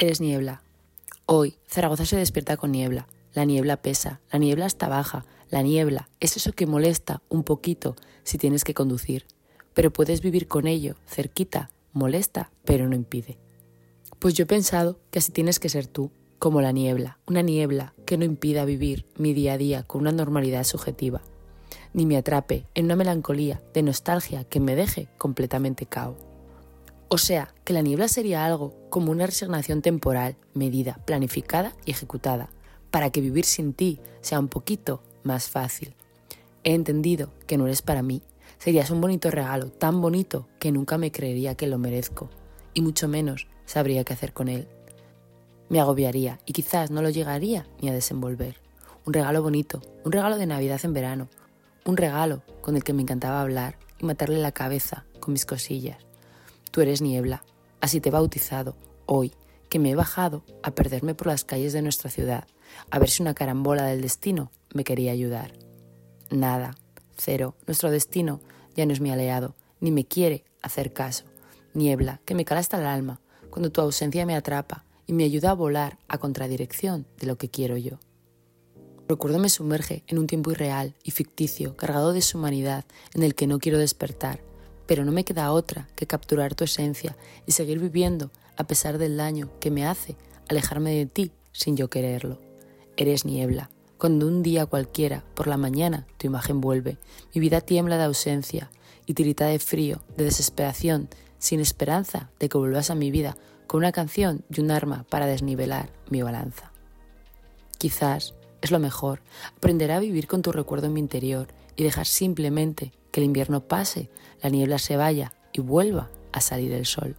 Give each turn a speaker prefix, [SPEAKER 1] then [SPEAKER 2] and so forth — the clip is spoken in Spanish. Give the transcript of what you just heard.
[SPEAKER 1] Eres niebla. Hoy Zaragoza se despierta con niebla. La niebla pesa, la niebla está baja, la niebla es eso que molesta un poquito si tienes que conducir, pero puedes vivir con ello, cerquita, molesta, pero no impide. Pues yo he pensado que así tienes que ser tú, como la niebla, una niebla que no impida vivir mi día a día con una normalidad subjetiva, ni me atrape en una melancolía de nostalgia que me deje completamente cao. O sea, que la niebla sería algo como una resignación temporal, medida, planificada y ejecutada, para que vivir sin ti sea un poquito más fácil. He entendido que no eres para mí. Serías un bonito regalo, tan bonito que nunca me creería que lo merezco, y mucho menos sabría qué hacer con él. Me agobiaría y quizás no lo llegaría ni a desenvolver. Un regalo bonito, un regalo de Navidad en verano, un regalo con el que me encantaba hablar y matarle la cabeza con mis cosillas Tú eres niebla, así te he bautizado hoy, que me he bajado a perderme por las calles de nuestra ciudad, a ver si una carambola del destino me quería ayudar. Nada, cero, nuestro destino ya no es mi aliado, ni me quiere hacer caso. Niebla, que me cala hasta el alma, cuando tu ausencia me atrapa y me ayuda a volar a contradirección de lo que quiero yo. Recuerdo me sumerge en un tiempo irreal y ficticio, cargado de su humanidad, en el que no quiero despertar, pero no me queda otra que capturar tu esencia y seguir viviendo a pesar del daño que me hace alejarme de ti sin yo quererlo. Eres niebla. Cuando un día cualquiera, por la mañana, tu imagen vuelve, mi vida tiembla de ausencia y tirita de frío, de desesperación, sin esperanza de que vuelvas a mi vida con una canción y un arma para desnivelar mi balanza. Quizás es lo mejor, aprender a vivir con tu recuerdo en mi interior y dejar simplemente que el invierno pase, la niebla se vaya y vuelva a salir el sol.